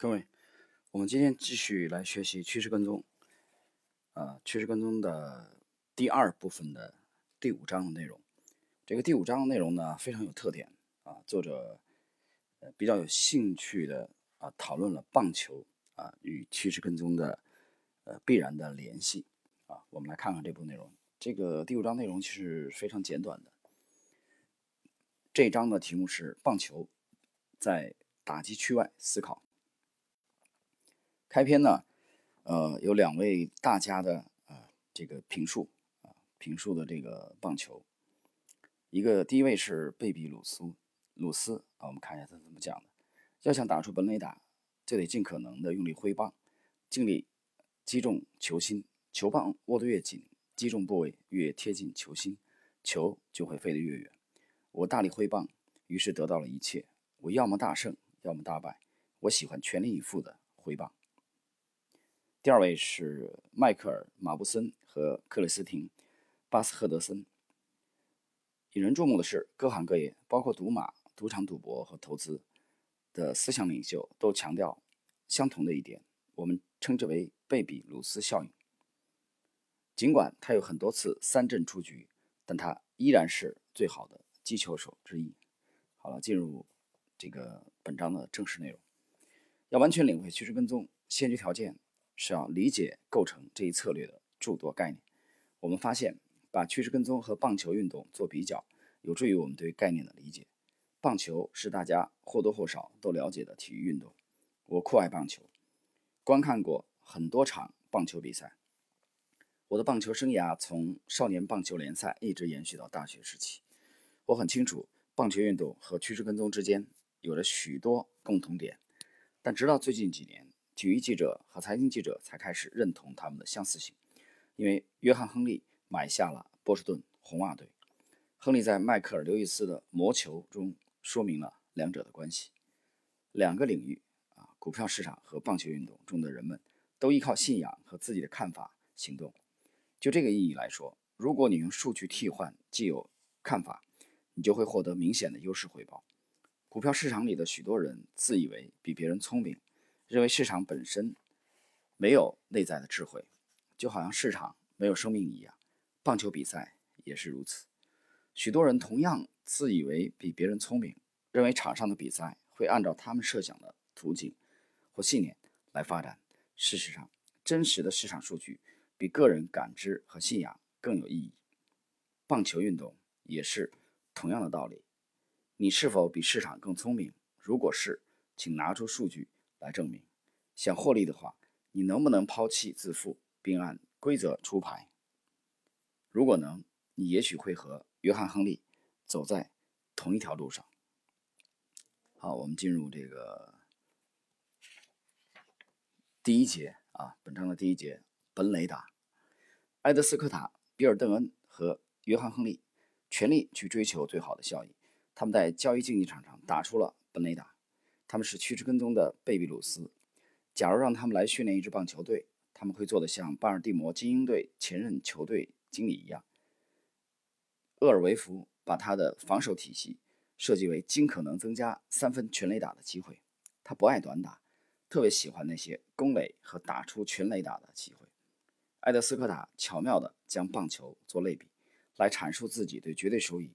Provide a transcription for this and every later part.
各位，我们今天继续来学习趋势跟踪，呃，趋势跟踪的第二部分的第五章的内容。这个第五章的内容呢非常有特点啊，作者呃比较有兴趣的啊讨论了棒球啊与趋势跟踪的呃必然的联系啊。我们来看看这部内容。这个第五章内容其实非常简短的。这一章的题目是棒球在打击区外思考。开篇呢，呃，有两位大家的啊，这个评述啊，评述的这个棒球，一个第一位是贝比鲁斯鲁斯啊，我们看一下他怎么讲的。要想打出本垒打，就得尽可能的用力挥棒，尽力击中球心，球棒握得越紧，击中部位越贴近球心，球就会飞得越远。我大力挥棒，于是得到了一切。我要么大胜，要么大败。我喜欢全力以赴的挥棒。第二位是迈克尔·马布森和克里斯汀·巴斯赫德森。引人注目的是，各行各业，包括赌马、赌场赌博和投资的思想领袖，都强调相同的一点，我们称之为“贝比鲁斯效应”。尽管他有很多次三振出局，但他依然是最好的击球手之一。好了，进入这个本章的正式内容。要完全领会趋势跟踪，先决条件。是要理解构成这一策略的诸多概念。我们发现，把趋势跟踪和棒球运动做比较，有助于我们对概念的理解。棒球是大家或多或少都了解的体育运动。我酷爱棒球，观看过很多场棒球比赛。我的棒球生涯从少年棒球联赛一直延续到大学时期。我很清楚，棒球运动和趋势跟踪之间有着许多共同点，但直到最近几年。体育记者和财经记者才开始认同他们的相似性，因为约翰·亨利买下了波士顿红袜队。亨利在迈克尔·刘易斯的《魔球》中说明了两者的关系。两个领域啊，股票市场和棒球运动中的人们都依靠信仰和自己的看法行动。就这个意义来说，如果你用数据替换既有看法，你就会获得明显的优势回报。股票市场里的许多人自以为比别人聪明。认为市场本身没有内在的智慧，就好像市场没有生命一样。棒球比赛也是如此。许多人同样自以为比别人聪明，认为场上的比赛会按照他们设想的途径或信念来发展。事实上，真实的市场数据比个人感知和信仰更有意义。棒球运动也是同样的道理。你是否比市场更聪明？如果是，请拿出数据。来证明，想获利的话，你能不能抛弃自负，并按规则出牌？如果能，你也许会和约翰·亨利走在同一条路上。好，我们进入这个第一节啊，本章的第一节，本雷达。埃德斯科塔、比尔·邓恩和约翰·亨利全力去追求最好的效益，他们在交易竞技场上打出了本雷达。他们是趋之跟踪的贝比鲁斯。假如让他们来训练一支棒球队，他们会做得像巴尔的摩精英队前任球队经理一样。厄尔维夫把他的防守体系设计为尽可能增加三分全垒打的机会。他不爱短打，特别喜欢那些攻垒和打出全垒打的机会。埃德斯科塔巧妙地将棒球做类比，来阐述自己对绝对收益，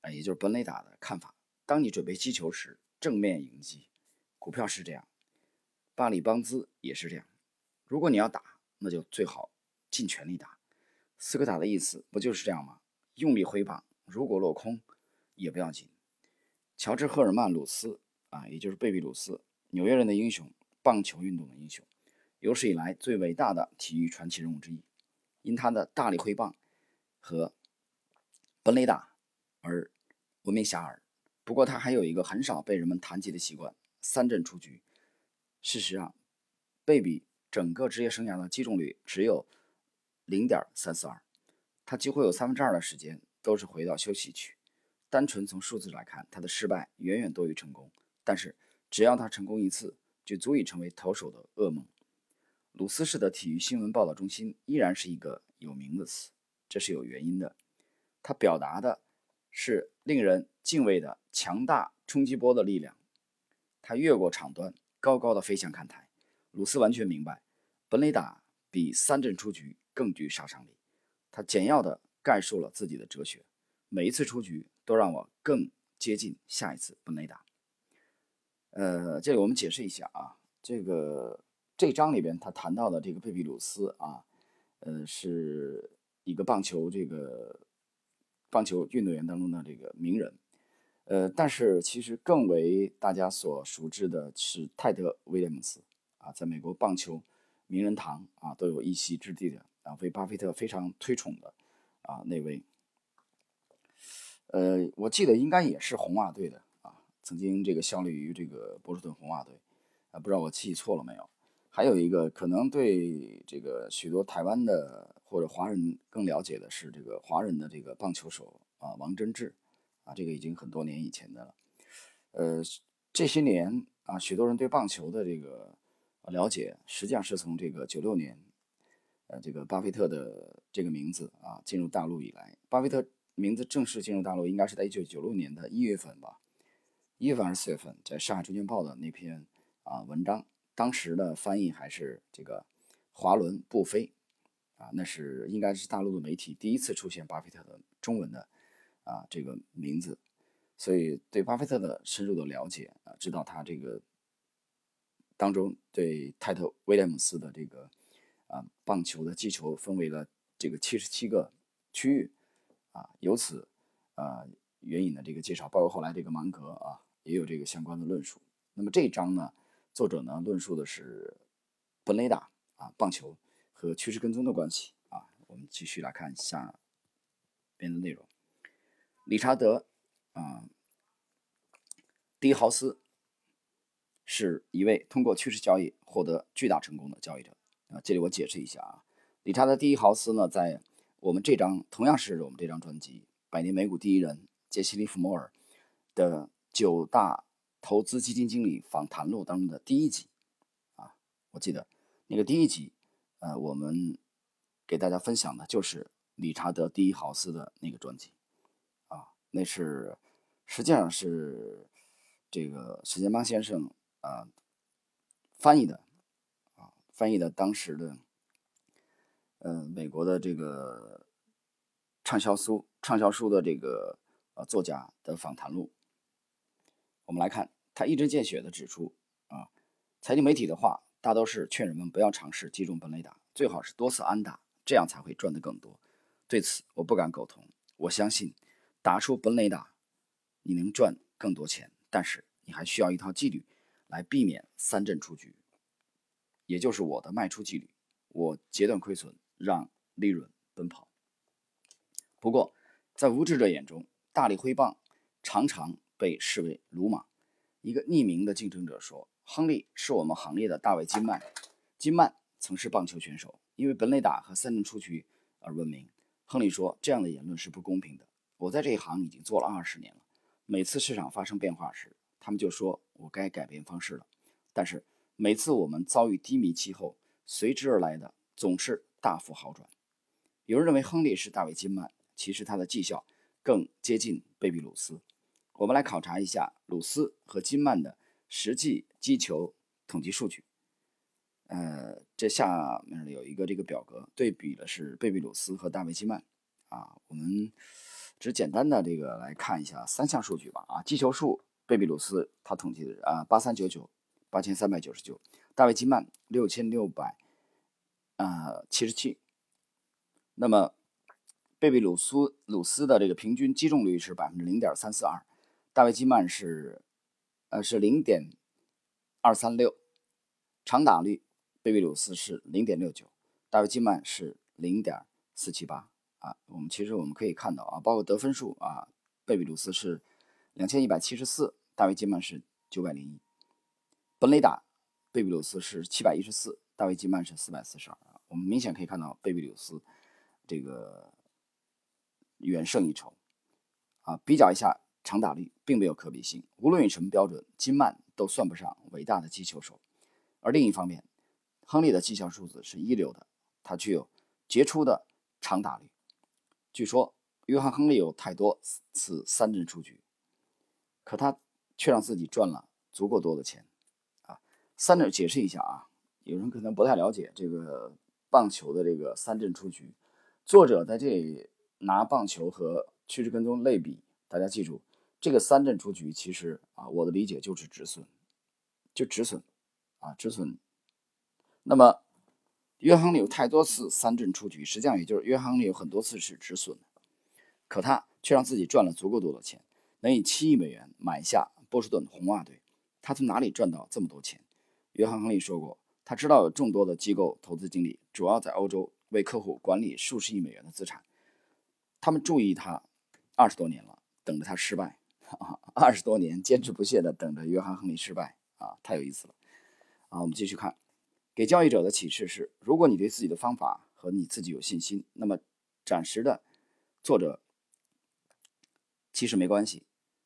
啊，也就是本垒打的看法。当你准备击球时，正面迎击，股票是这样，巴里邦兹也是这样。如果你要打，那就最好尽全力打。斯科塔的意思不就是这样吗？用力挥棒，如果落空也不要紧。乔治·赫尔曼·鲁斯啊，也就是贝比鲁斯，纽约人的英雄，棒球运动的英雄，有史以来最伟大的体育传奇人物之一，因他的大力挥棒和本垒打而闻名遐迩。不过他还有一个很少被人们谈及的习惯——三振出局。事实上，贝比整个职业生涯的击中率只有零点三四二，他几乎有三分之二的时间都是回到休息区。单纯从数字来看，他的失败远远多于成功。但是，只要他成功一次，就足以成为投手的噩梦。鲁斯式的体育新闻报道中心依然是一个有名的词，这是有原因的。他表达的。是令人敬畏的强大冲击波的力量，它越过场端，高高的飞向看台。鲁斯完全明白，本垒打比三振出局更具杀伤力。他简要的概述了自己的哲学：每一次出局都让我更接近下一次本垒打。呃，这里我们解释一下啊，这个这章里边他谈到的这个贝比鲁斯啊，呃，是一个棒球这个棒球运动员当中的这个名人。呃，但是其实更为大家所熟知的是泰德·威廉姆斯啊，在美国棒球名人堂啊都有一席之地的啊，为巴菲特非常推崇的啊那位。呃，我记得应该也是红袜队的啊，曾经这个效力于这个波士顿红袜队啊，不知道我记错了没有？还有一个可能对这个许多台湾的或者华人更了解的是这个华人的这个棒球手啊，王贞治。啊，这个已经很多年以前的了，呃，这些年啊，许多人对棒球的这个了解，实际上是从这个九六年，呃，这个巴菲特的这个名字啊进入大陆以来，巴菲特名字正式进入大陆应该是在一九九六年的一月份吧，一月份还是四月份，在上海证券报的那篇啊文章，当时的翻译还是这个华伦布菲，啊，那是应该是大陆的媒体第一次出现巴菲特的中文的。啊，这个名字，所以对巴菲特的深入的了解啊，知道他这个当中对泰特威廉姆斯的这个啊棒球的击球分为了这个七十七个区域啊，由此啊援引的这个介绍，包括后来这个芒格啊也有这个相关的论述。那么这一章呢，作者呢论述的是本垒打啊棒球和趋势跟踪的关系啊，我们继续来看下边的内容。理查德啊，迪豪斯是一位通过趋势交易获得巨大成功的交易者啊。这里我解释一下啊，理查德·迪豪斯呢，在我们这张同样是我们这张专辑《百年美股第一人杰西·利弗莫尔》的九大投资基金经理访谈录当中的第一集啊，我记得那个第一集，呃，我们给大家分享的就是理查德·迪豪斯的那个专辑。啊那是实际上是这个史建邦先生啊翻译的啊翻译的当时的嗯美国的这个畅销书畅销书的这个呃作家的访谈录。我们来看，他一针见血的指出啊，财经媒体的话大都是劝人们不要尝试击中本垒打，最好是多次安打，这样才会赚得更多。对此我不敢苟同，我相信。打出本垒打，你能赚更多钱，但是你还需要一套纪律来避免三振出局，也就是我的卖出纪律。我截断亏损，让利润奔跑。不过，在无知者眼中，大力挥棒常常被视为鲁莽。一个匿名的竞争者说：“亨利是我们行业的大卫金曼。金曼曾是棒球选手，因为本垒打和三振出局而闻名。”亨利说：“这样的言论是不公平的。”我在这一行已经做了二十年了，每次市场发生变化时，他们就说我该改变方式了。但是每次我们遭遇低迷期后，随之而来的总是大幅好转。有人认为亨利是大卫金曼，其实他的绩效更接近贝比鲁斯。我们来考察一下鲁斯和金曼的实际击球统计数据。呃，这下面有一个这个表格，对比的是贝比鲁斯和大卫金曼。啊，我们。只简单的这个来看一下三项数据吧。啊，击球数，贝比鲁斯他统计的啊八三九九，八千三百九十九；大卫金曼六千六百啊七十七。那么贝比鲁斯鲁斯的这个平均击中率是百分之零点三四二，大卫基曼是呃是零点二三六，长打率贝比鲁斯是零点六九，大卫基曼是零点四七八。啊，我们其实我们可以看到啊，包括得分数啊，贝比鲁斯是两千一百七十四，大卫基曼是九百零一。本垒打，贝比鲁斯是七百一十四，大卫基曼是四百四十二。我们明显可以看到贝比鲁斯这个远胜一筹。啊，比较一下长打率，并没有可比性。无论以什么标准，金曼都算不上伟大的击球手。而另一方面，亨利的绩效数字是一流的，他具有杰出的长打率。据说约翰·亨利有太多次三振出局，可他却让自己赚了足够多的钱，啊，三阵解释一下啊，有人可能不太了解这个棒球的这个三振出局。作者在这里拿棒球和趋势跟踪类比，大家记住，这个三阵出局其实啊，我的理解就是止损，就止损啊，止损。那么约翰里有太多次三阵出局，实际上也就是约翰亨利有很多次是止损，可他却让自己赚了足够多的钱，能以七亿美元买下波士顿红袜队。他从哪里赚到这么多钱？约翰·亨利说过，他知道有众多的机构投资经理，主要在欧洲为客户管理数十亿美元的资产。他们注意他二十多年了，等着他失败。二十多年坚持不懈地等着约翰·亨利失败啊，太有意思了啊！我们继续看，给交易者的启示是：如果你对自己的方法和你自己有信心，那么暂时的挫折其实没关系，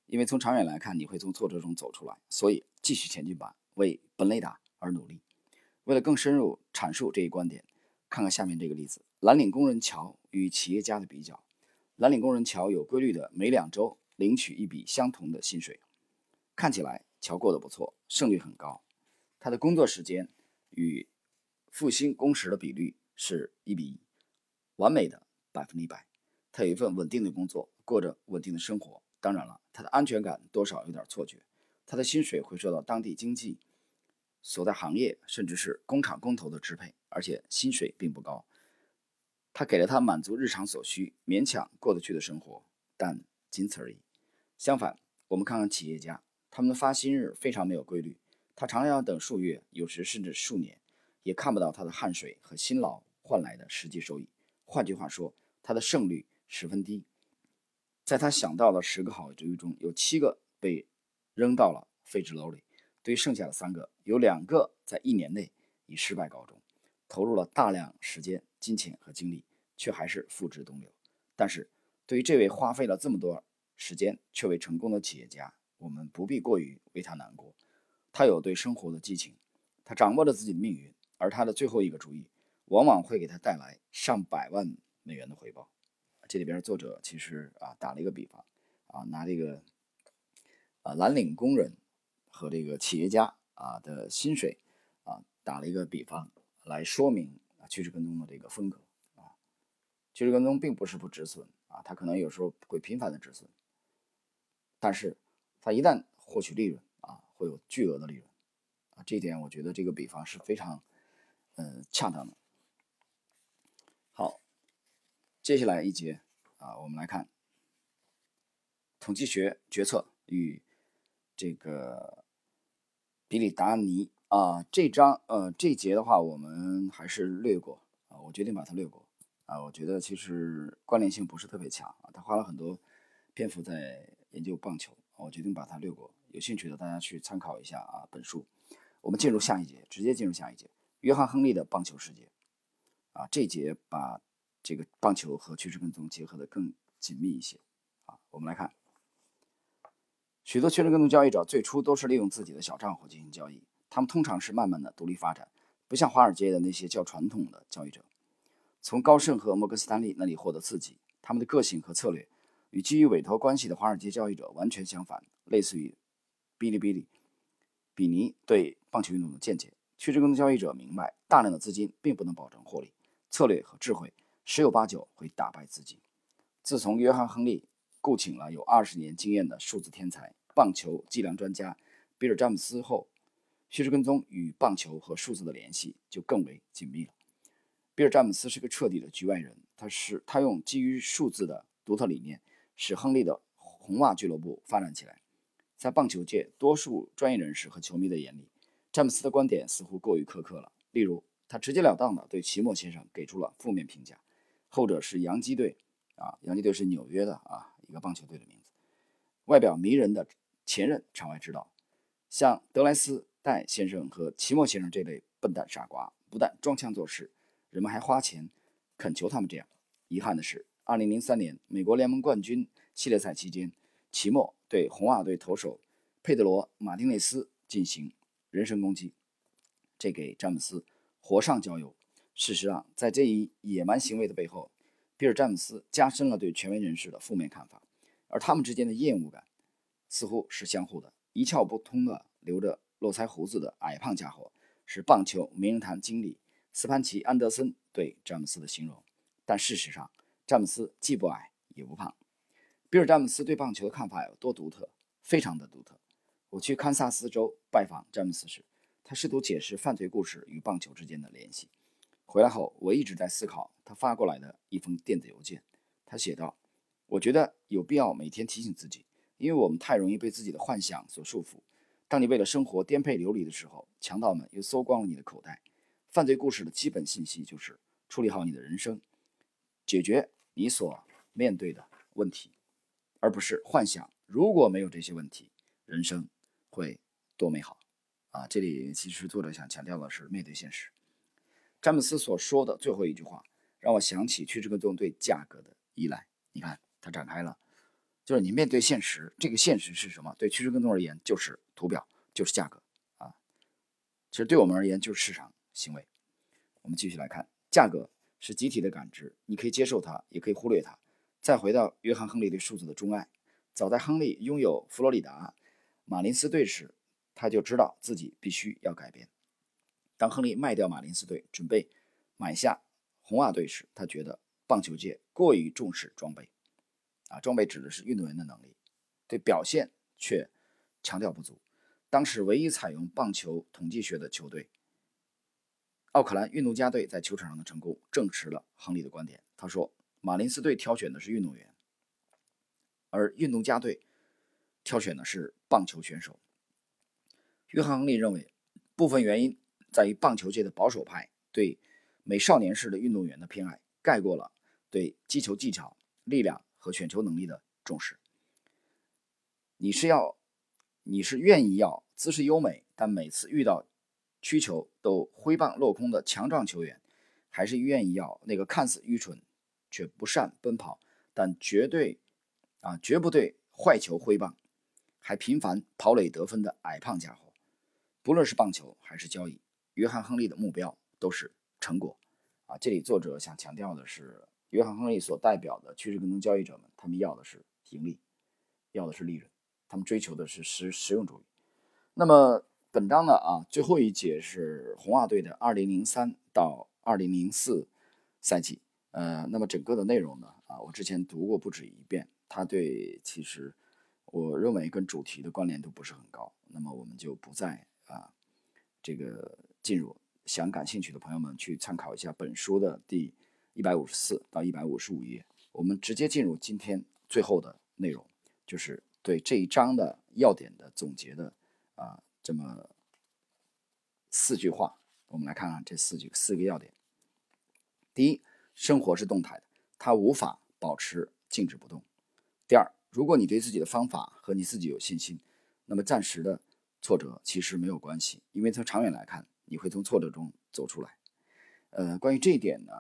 因为从长远来看，你会从挫折中走出来。所以继续前进吧。为本雷达而努力。为了更深入阐述这一观点，看看下面这个例子：蓝领工人乔与企业家的比较。蓝领工人乔有规律的每两周领取一笔相同的薪水，看起来乔过得不错，胜率很高。他的工作时间与复兴工时的比率是一比一，完美的百分之一百。他有一份稳定的工作，过着稳定的生活。当然了，他的安全感多少有点错觉。他的薪水会受到当地经济。所在行业甚至是工厂工头的支配，而且薪水并不高。他给了他满足日常所需、勉强过得去的生活，但仅此而已。相反，我们看看企业家，他们的发薪日非常没有规律。他常常要等数月，有时甚至数年，也看不到他的汗水和辛劳换来的实际收益。换句话说，他的胜率十分低。在他想到的十个好主意中，有七个被扔到了废纸篓里。对剩下的三个，有两个在一年内以失败告终，投入了大量时间、金钱和精力，却还是付之东流。但是，对于这位花费了这么多时间却未成功的企业家，我们不必过于为他难过。他有对生活的激情，他掌握着自己的命运，而他的最后一个主意，往往会给他带来上百万美元的回报。这里边作者其实啊打了一个比方，啊拿这个啊蓝领工人。和这个企业家啊的薪水啊打了一个比方来说明啊趋势跟踪的这个风格啊，趋势跟踪并不是不止损啊，它可能有时候会频繁的止损，但是它一旦获取利润啊会有巨额的利润啊，这一点我觉得这个比方是非常呃恰当的。好，接下来一节啊，我们来看统计学决策与这个。比里达尼啊，这章呃这节的话，我们还是略过啊，我决定把它略过啊。我觉得其实关联性不是特别强啊，他花了很多篇幅在研究棒球，我决定把它略过。有兴趣的大家去参考一下啊本书。我们进入下一节，直接进入下一节，约翰·亨利的棒球世界啊，这节把这个棒球和趋势跟踪结合的更紧密一些啊。我们来看。许多趋势跟踪交易者最初都是利用自己的小账户进行交易，他们通常是慢慢的独立发展，不像华尔街的那些较传统的交易者，从高盛和摩根斯坦利那里获得刺激。他们的个性和策略与基于委托关系的华尔街交易者完全相反，类似于哔哩哔哩、比尼对棒球运动的见解。趋势跟踪交易者明白，大量的资金并不能保证获利，策略和智慧十有八九会打败自己。自从约翰·亨利雇请了有二十年经验的数字天才。棒球计量专家比尔·詹姆斯后，趋势跟踪与棒球和数字的联系就更为紧密了。比尔·詹姆斯是个彻底的局外人，他是他用基于数字的独特理念，使亨利的红袜俱乐部发展起来。在棒球界多数专业人士和球迷的眼里，詹姆斯的观点似乎过于苛刻了。例如，他直截了当地对齐默先生给出了负面评价，后者是洋基队，啊，洋基队是纽约的啊一个棒球队的名字，外表迷人的。前任场外指导，像德莱斯戴先生和齐默先生这类笨蛋傻瓜，不但装腔作势，人们还花钱恳求他们这样。遗憾的是，2003年美国联盟冠军系列赛期间，齐默对红袜队投手佩德罗·马丁内斯进行人身攻击，这给詹姆斯火上浇油。事实上，在这一野蛮行为的背后，比尔·詹姆斯加深了对权威人士的负面看法，而他们之间的厌恶感。似乎是相互的，一窍不通的留着络腮胡子的矮胖家伙，是棒球名人堂经理斯潘奇·安德森对詹姆斯的形容。但事实上，詹姆斯既不矮也不胖。比尔·詹姆斯对棒球的看法有多独特？非常的独特。我去堪萨斯州拜访詹姆斯时，他试图解释犯罪故事与棒球之间的联系。回来后，我一直在思考他发过来的一封电子邮件。他写道：“我觉得有必要每天提醒自己，因为我们太容易被自己的幻想所束缚。当你为了生活颠沛流离的时候，强盗们又搜光了你的口袋。犯罪故事的基本信息就是处理好你的人生，解决你所面对的问题，而不是幻想如果没有这些问题，人生会多美好。”啊，这里其实作者想强调的是面对现实。詹姆斯所说的最后一句话，让我想起趋势跟踪对价格的依赖。你看，他展开了，就是你面对现实，这个现实是什么？对趋势跟踪而言，就是图表，就是价格啊。其实对我们而言，就是市场行为。我们继续来看，价格是集体的感知，你可以接受它，也可以忽略它。再回到约翰·亨利对数字的钟爱，早在亨利拥有佛罗里达马林斯队时，他就知道自己必须要改变。当亨利卖掉马林斯队，准备买下红袜队时，他觉得棒球界过于重视装备，啊，装备指的是运动员的能力，对表现却强调不足。当时唯一采用棒球统计学的球队——奥克兰运动家队，在球场上的成功证实了亨利的观点。他说：“马林斯队挑选的是运动员，而运动家队挑选的是棒球选手。”约翰·亨利认为，部分原因。在于棒球界的保守派对美少年式的运动员的偏爱，盖过了对击球技巧、力量和选球能力的重视。你是要，你是愿意要姿势优美，但每次遇到曲球都挥棒落空的强壮球员，还是愿意要那个看似愚蠢却不善奔跑，但绝对啊绝不对坏球挥棒，还频繁跑垒得分的矮胖家伙？不论是棒球还是交易。约翰·亨利的目标都是成果，啊，这里作者想强调的是，约翰·亨利所代表的趋势跟踪交易者们，他们要的是盈利，要的是利润，他们追求的是实实用主义。那么本章呢，啊，最后一节是红袜队的2003到2004赛季，呃，那么整个的内容呢，啊，我之前读过不止一遍，它对其实我认为跟主题的关联度不是很高，那么我们就不再啊，这个。进入想感兴趣的朋友们去参考一下本书的第一百五十四到一百五十五页。我们直接进入今天最后的内容，就是对这一章的要点的总结的啊，这么四句话。我们来看看这四句四个要点。第一，生活是动态的，它无法保持静止不动。第二，如果你对自己的方法和你自己有信心，那么暂时的挫折其实没有关系，因为从长远来看。你会从挫折中走出来。呃，关于这一点呢，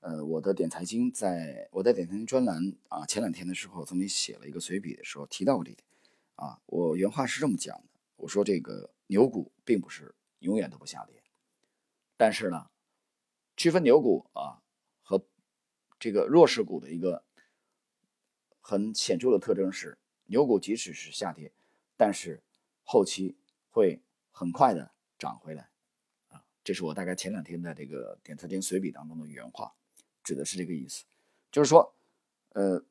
呃，我的点财经在我在点财经专栏啊，前两天的时候曾经写了一个随笔的时候提到过这一点。啊，我原话是这么讲的：我说这个牛股并不是永远都不下跌，但是呢，区分牛股啊和这个弱势股的一个很显著的特征是，牛股即使是下跌，但是后期会很快的涨回来。啊这是我大概前两天的这个点财经随笔当中的原话，指的是这个意思，就是说，呃，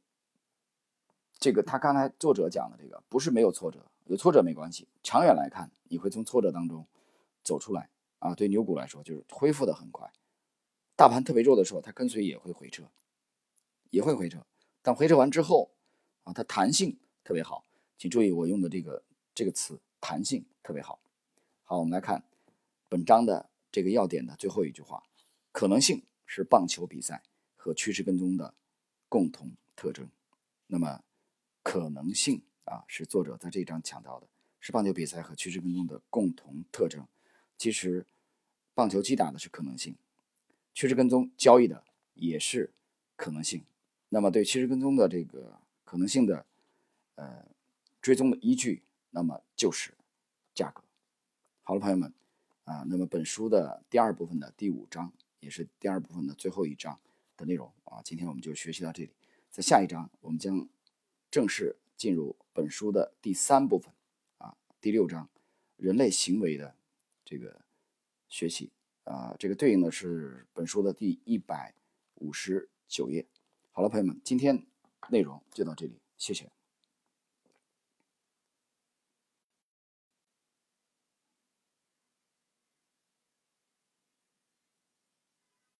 这个他刚才作者讲的这个不是没有挫折，有挫折没关系，长远来看你会从挫折当中走出来啊。对牛股来说就是恢复的很快，大盘特别弱的时候它跟随也会回撤，也会回撤，但回撤完之后啊，它弹性特别好，请注意我用的这个这个词弹性特别好。好，我们来看本章的。这个要点的最后一句话，可能性是棒球比赛和趋势跟踪的共同特征。那么，可能性啊，是作者在这一章强调的，是棒球比赛和趋势跟踪的共同特征。其实，棒球击打的是可能性，趋势跟踪交易的也是可能性。那么，对趋势跟踪的这个可能性的呃追踪的依据，那么就是价格。好了，朋友们。啊，那么本书的第二部分的第五章，也是第二部分的最后一章的内容啊，今天我们就学习到这里。在下一章，我们将正式进入本书的第三部分啊，第六章人类行为的这个学习啊，这个对应的是本书的第一百五十九页。好了，朋友们，今天内容就到这里，谢谢。